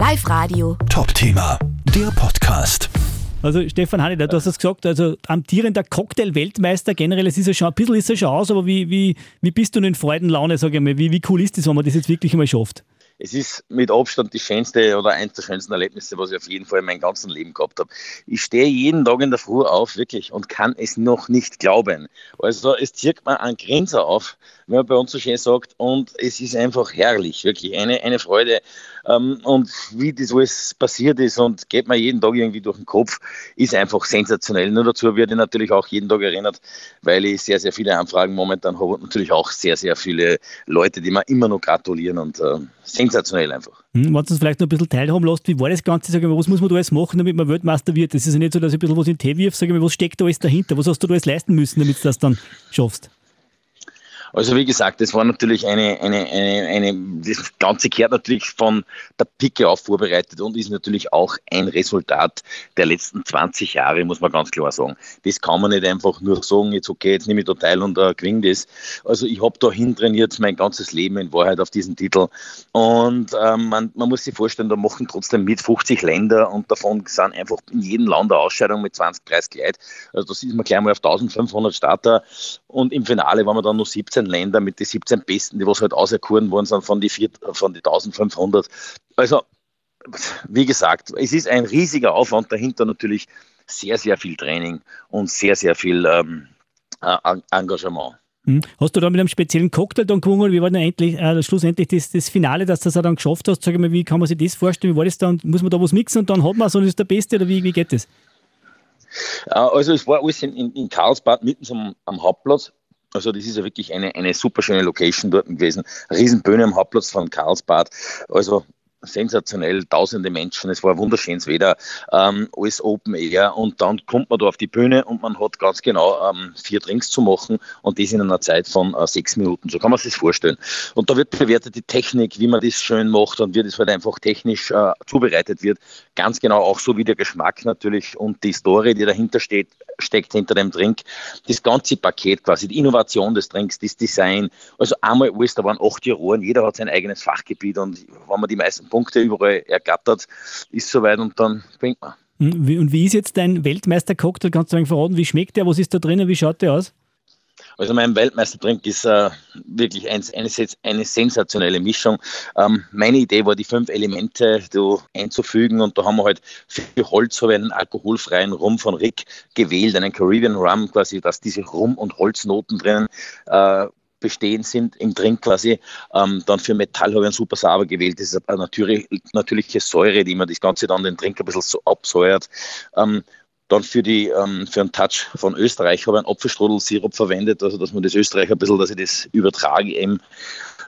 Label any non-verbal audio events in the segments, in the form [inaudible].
Live Radio. Top-Thema, der Podcast. Also Stefan Hanni, du hast es gesagt, also amtierender Cocktail-Weltmeister, generell, es ist ja schon, ein bisschen ist er schon aus, aber wie, wie, wie bist du denn in Freudenlaune, sage ich mal, wie, wie cool ist das, wenn man das jetzt wirklich einmal schafft? Es ist mit Abstand die schönste oder eins der schönsten Erlebnisse, was ich auf jeden Fall in meinem ganzen Leben gehabt habe. Ich stehe jeden Tag in der Früh auf, wirklich, und kann es noch nicht glauben. Also es zirkt mir einen Grenzer auf, wenn man bei uns so schön sagt, und es ist einfach herrlich, wirklich eine, eine Freude. Ähm, und wie das alles passiert ist und geht mir jeden Tag irgendwie durch den Kopf, ist einfach sensationell. Nur dazu werde ich natürlich auch jeden Tag erinnert, weil ich sehr, sehr viele Anfragen momentan habe und natürlich auch sehr, sehr viele Leute, die mir immer noch gratulieren und äh, sensationell einfach. Hm, wenn du uns vielleicht noch ein bisschen teilhaben lässt, wie war das Ganze? Sag mal, was muss man da alles machen, damit man Weltmeister wird? Das ist ja nicht so, dass ich ein bisschen was in den Tee wirf. Sag mal, was steckt da alles dahinter? Was hast du da alles leisten müssen, damit du das dann schaffst? Also wie gesagt, das war natürlich eine, eine, eine, eine, das Ganze kehrt natürlich von der Picke auf vorbereitet und ist natürlich auch ein Resultat der letzten 20 Jahre, muss man ganz klar sagen. Das kann man nicht einfach nur sagen, jetzt okay, jetzt nehme ich da teil und uh, gewinne das. Also ich habe da hintrainiert mein ganzes Leben in Wahrheit auf diesen Titel und ähm, man, man muss sich vorstellen, da machen trotzdem mit 50 Länder und davon sind einfach in jedem Land eine Ausscheidung mit 20, 30 Leute. Also das ist man gleich mal auf 1500 Starter und im Finale waren wir dann nur 17 17 Länder mit den 17 Besten, die was halt auserkoren worden sind von den, von die 1500. Also, wie gesagt, es ist ein riesiger Aufwand dahinter natürlich sehr, sehr viel Training und sehr, sehr viel ähm, äh, Engagement. Hm. Hast du da mit einem speziellen Cocktail dann gewonnen? Wie war denn endlich, äh, schlussendlich das, das Finale, dass du das auch dann geschafft hast? Sag mal, wie kann man sich das vorstellen? Wie war das dann? Muss man da was mixen und dann hat man so, das ist der Beste oder wie, wie geht das? Äh, also es war alles in, in, in Karlsbad mitten am, am Hauptplatz. Also das ist ja wirklich eine, eine super schöne Location dort gewesen. Riesenbühne am Hauptplatz von Karlsbad. Also sensationell, tausende Menschen, es war wunderschönes Wetter, ähm, alles Open Air und dann kommt man da auf die Bühne und man hat ganz genau ähm, vier Drinks zu machen und das in einer Zeit von äh, sechs Minuten, so kann man sich das vorstellen. Und da wird bewertet die Technik, wie man das schön macht und wie das halt einfach technisch äh, zubereitet wird, ganz genau auch so wie der Geschmack natürlich und die Story, die dahinter steht, steckt hinter dem Drink, das ganze Paket quasi, die Innovation des Drinks, das Design, also einmal alles, da waren acht Juroren, jeder hat sein eigenes Fachgebiet und wenn man die meisten Punkte überall ergattert, ist soweit und dann bringt man. Hm, und wie ist jetzt dein Weltmeister-Cocktail? Kannst du mir verraten, wie schmeckt der? Was ist da drin? Wie schaut der aus? Also mein Weltmeistertrink ist äh, wirklich ein, eine, eine, sensationelle Mischung. Ähm, meine Idee war, die fünf Elemente so einzufügen und da haben wir halt für Holz habe einen alkoholfreien Rum von Rick gewählt, einen Caribbean Rum quasi, dass diese Rum- und Holznoten drinnen äh, bestehen sind im Drink quasi. Ähm, dann für Metall habe ich einen super sauber gewählt. Das ist eine natürlich, natürliche Säure, die man das Ganze dann den Drink ein bisschen so absäuert. Ähm, dann für, die, ähm, für einen Touch von Österreich habe ich einen Apfelstrudelsirup verwendet, also dass man das Österreich ein bisschen, dass ich das übertrage eben,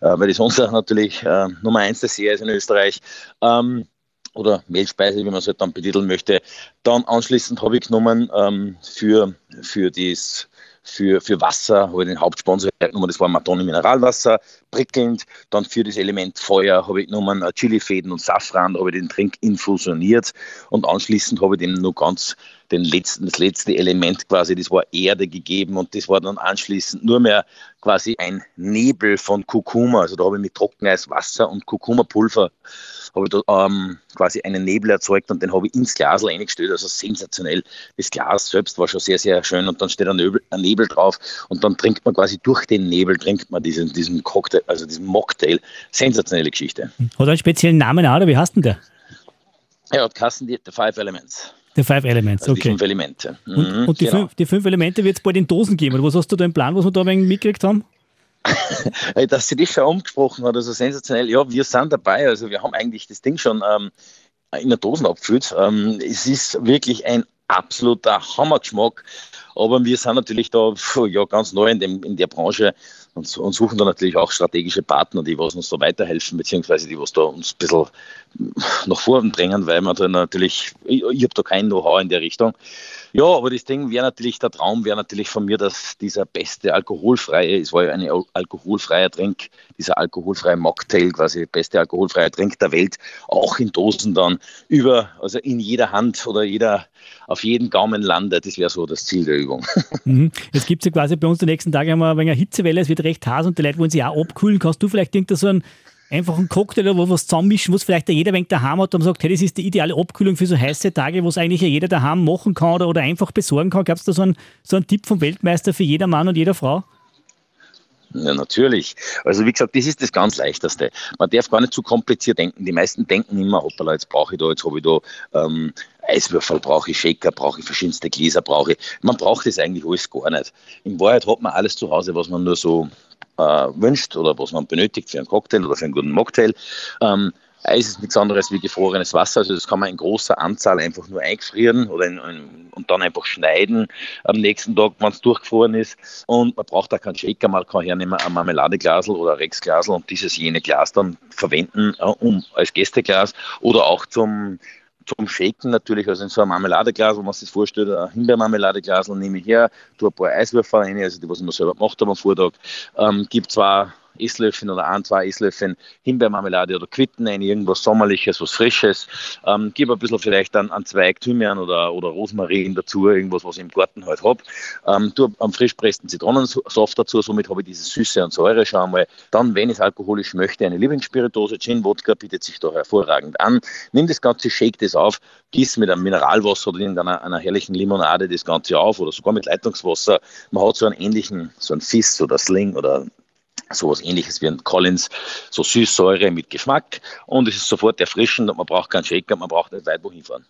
äh, weil das unser natürlich äh, Nummer eins Seher ist in Österreich. Ähm, oder Mehlspeise, wie man es halt dann betiteln möchte. Dann anschließend habe ich genommen ähm, für, für das für, für Wasser, habe ich den Hauptsponsor genommen, das war Matone Mineralwasser, prickelnd. Dann für das Element Feuer habe ich genommen äh, Chilifäden und Safran, habe ich den Trink infusioniert und anschließend habe ich dem nur ganz den letzten, das letzte Element quasi, das war Erde gegeben und das war dann anschließend nur mehr quasi ein Nebel von Kurkuma. Also da habe ich mit Trockeneis, Wasser und Kurkuma-Pulver habe ich da ähm, quasi einen Nebel erzeugt und den habe ich ins Glas eingestellt. Also sensationell. Das Glas selbst war schon sehr, sehr schön und dann steht ein Nebel, ein Nebel drauf und dann trinkt man quasi durch den Nebel trinkt man diesen, diesen Cocktail, also diesen Mocktail. Sensationelle Geschichte. Hat einen speziellen Namen oder wie heißt denn der? Er hat Kassen die The Five Elements. The Five Elements, also okay. Die fünf Elemente. Mhm, und, und die, genau. fünf, die, fünf, Elemente wird es bald in Dosen geben. Oder was hast du da im Plan, was wir da ein wenig mitgekriegt haben? [laughs] Dass sie dich schon umgesprochen hat, also sensationell. Ja, wir sind dabei. Also wir haben eigentlich das Ding schon ähm, in der Dosen abgefüllt. Ähm, es ist wirklich ein absoluter Hammergeschmack. Aber wir sind natürlich da ja, ganz neu in, dem, in der Branche und, und, suchen da natürlich auch strategische Partner, die was uns da weiterhelfen, beziehungsweise die was da uns ein bisschen nach vorn drängen, weil man da natürlich, ich, ich habe da kein Know-how in der Richtung. Ja, aber das Ding wäre natürlich, der Traum wäre natürlich von mir, dass dieser beste alkoholfreie, es war ja ein alkoholfreier Trink, dieser alkoholfreie Mocktail, quasi beste alkoholfreie Trink der Welt, auch in Dosen dann über, also in jeder Hand oder jeder, auf jeden Gaumen landet. Das wäre so das Ziel der Übung. [laughs] Mhm. Gibt ja quasi bei uns die nächsten Tage wir ein wenig eine Hitzewelle, es wird recht heiß und die Leute wollen sich auch abkühlen. Kannst du vielleicht irgendeinen so einen einfach einen Cocktail oder was zusammenmischen, was vielleicht jeder wenig daheim hat und sagt, hey, das ist die ideale Abkühlung für so heiße Tage, was eigentlich jeder daheim machen kann oder, oder einfach besorgen kann. Gab es da so einen, so einen Tipp vom Weltmeister für jeder Mann und jeder Frau? Ja, natürlich. Also wie gesagt, das ist das ganz Leichteste. Man darf gar nicht zu kompliziert denken. Die meisten denken immer, hoppala, jetzt brauche ich da, jetzt habe ich da ähm, Eiswürfel, brauche ich Shaker, brauche ich verschiedenste Gläser, brauche ich. Man braucht das eigentlich alles gar nicht. In Wahrheit hat man alles zu Hause, was man nur so äh, wünscht oder was man benötigt für einen Cocktail oder für einen guten Mocktail. Ähm, Eis ist nichts anderes wie gefrorenes Wasser, also das kann man in großer Anzahl einfach nur eingefrieren oder in, in, und dann einfach schneiden am nächsten Tag, wenn es durchgefroren ist. Und man braucht da keinen Shaker, man kann hernehmen ein Marmeladeglasel oder Rexglasel und dieses jene Glas dann verwenden äh, um, als Gästeglas oder auch zum zum Shaken natürlich, also in so einem Marmeladeglas, wo man sich das vorstellt, ein Himbeermarmeladeglas, nehme ich her, tue ein paar Eiswürfel rein, also die, was ich mir selber gemacht habe am Vortag, ähm, gibt zwar Esslöffeln oder ein, zwei Esslöffeln Himbeermarmelade oder Quitten ein, irgendwas Sommerliches, was Frisches. Ähm, gib ein bisschen vielleicht einen, einen Zweig Thymian oder, oder Rosmarin dazu, irgendwas, was ich im Garten halt habe. Ähm, tu am frisch pressten Zitronensaft dazu, somit habe ich diese Süße und Säure schon einmal. Dann, wenn ich es alkoholisch möchte, eine Lieblingsspiritose, Gin, Wodka bietet sich da hervorragend an. Nimm das Ganze, shake das auf, gieß mit einem Mineralwasser oder irgendeiner einer herrlichen Limonade das Ganze auf oder sogar mit Leitungswasser. Man hat so einen ähnlichen, so einen Fist oder Sling oder sowas ähnliches wie ein Collins, so Süßsäure mit Geschmack und es ist sofort erfrischend und man braucht keinen Shaker, man braucht nicht weit wohin fahren.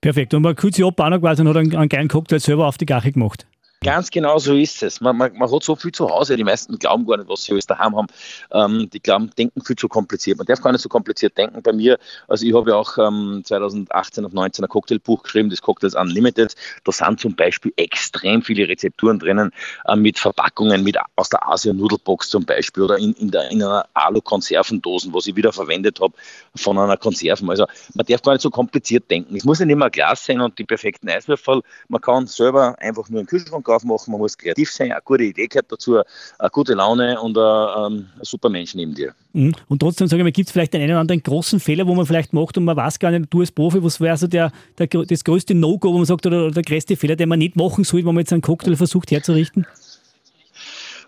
Perfekt. Und man kühlt sich ab auch noch quasi und hat einen, einen geilen Cocktail selber auf die Gache gemacht. Ganz genau so ist es. Man, man, man, hat so viel zu Hause, die meisten glauben gar nicht, was sie alles daheim haben. Ähm, die glauben, denken viel zu kompliziert. Man darf gar nicht so kompliziert denken. Bei mir, also ich habe ja auch ähm, 2018 auf 19 ein Cocktailbuch geschrieben, das Cocktails Unlimited. Da sind zum Beispiel extrem viele Rezepturen drinnen äh, mit Verpackungen, mit aus der Asia Nudelbox zum Beispiel oder in, in, der, in einer Alu-Konservendosen, was ich wieder verwendet habe von einer Konserven. Also man darf gar nicht so kompliziert denken. Es muss nicht immer Glas sein und die perfekten Eiswürfel. Man kann selber einfach nur einen Kühlschrank aufmachen, man muss kreativ sein, eine gute Idee gehört dazu, eine gute Laune und ein, ähm, ein super Mensch neben dir. Mhm. Und trotzdem, sage ich mal, gibt es vielleicht einen oder anderen großen Fehler, wo man vielleicht macht und man weiß gar nicht, du als Profi, was wäre so der, der, das größte No-Go, wo man sagt, oder, oder der größte Fehler, den man nicht machen soll, wenn man jetzt einen Cocktail versucht herzurichten?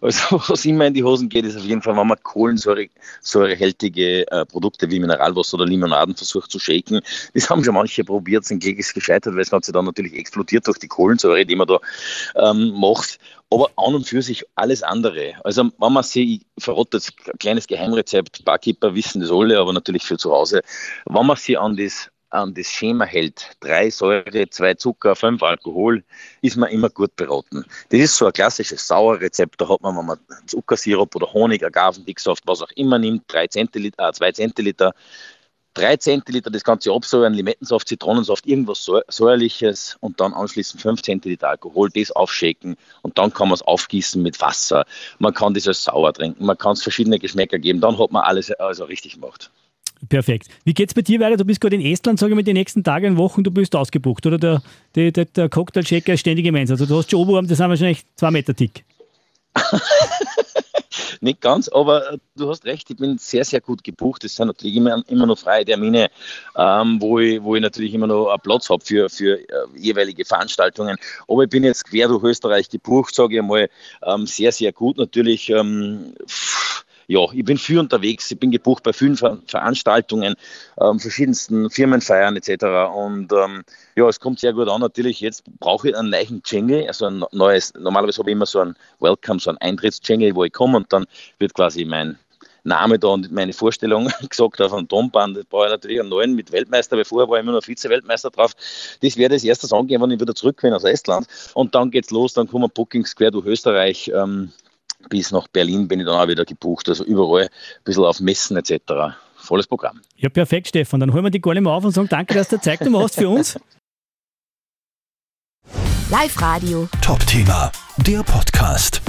Also [laughs] was immer in die Hosen geht, ist auf jeden Fall, wenn man kohlensäurehältige äh, Produkte wie Mineralwasser oder Limonaden versucht zu shaken. Das haben schon manche probiert, sind gegen gescheitert, weil es Ganze dann natürlich explodiert durch die Kohlensäure, die man da ähm, macht. Aber an und für sich alles andere. Also wenn man sich, ich ein kleines Geheimrezept, Barkeeper wissen das alle, aber natürlich für zu Hause. Wenn man sich an das an das Schema hält, drei Säure, zwei Zucker, fünf Alkohol, ist man immer gut beraten. Das ist so ein klassisches Sauerrezept, da hat man, wenn man Zuckersirup oder Honig, Agavendicksaft, was auch immer nimmt, drei Zentiliter, äh, zwei Zentiliter, drei Zentiliter das Ganze absäuern, Limettensaft, Zitronensaft, irgendwas säuerliches und dann anschließend fünf Zentiliter Alkohol, das aufschicken und dann kann man es aufgießen mit Wasser. Man kann das als sauer trinken, man kann es verschiedene Geschmäcker geben, dann hat man alles also richtig gemacht. Perfekt. Wie geht es bei dir weiter? Du bist gerade in Estland, sage ich mal, die nächsten Tage und Wochen, du bist ausgebucht, oder? Der, der, der, der Cocktail-Checker ist ständig im Also du hast schon Oberarm, das haben wahrscheinlich zwei Meter dick. [laughs] Nicht ganz, aber du hast recht, ich bin sehr, sehr gut gebucht. Es sind natürlich immer, immer noch freie Termine, ähm, wo, ich, wo ich natürlich immer noch einen Platz habe für, für äh, jeweilige Veranstaltungen. Aber ich bin jetzt quer durch Österreich gebucht, sage ich mal, ähm, sehr, sehr gut. Natürlich ähm, ja, ich bin viel unterwegs, ich bin gebucht bei vielen Ver Veranstaltungen, ähm, verschiedensten Firmenfeiern etc. Und ähm, ja, es kommt sehr gut an. Natürlich, jetzt brauche ich einen neuen Jingle, also ein neues, normalerweise habe ich immer so ein Welcome, so ein Eintrittsjingle, wo ich komme und dann wird quasi mein Name da und meine Vorstellung [laughs] gesagt auf einem Tonband. Da brauche ich natürlich einen neuen mit Weltmeister, weil vorher war ich immer noch Vize-Weltmeister drauf. Das werde ich als erstes angehen, wenn ich wieder zurück bin aus Estland. Und dann geht's los, dann kommen Bookings quer durch Österreich. Ähm, bis nach Berlin bin ich dann auch wieder gebucht. Also überall ein bisschen auf Messen etc. Volles Programm. Ja, perfekt, Stefan. Dann holen wir die gar nicht mehr auf und sagen danke, dass du Zeit genommen hast für uns. Live Radio. Top Thema, der Podcast.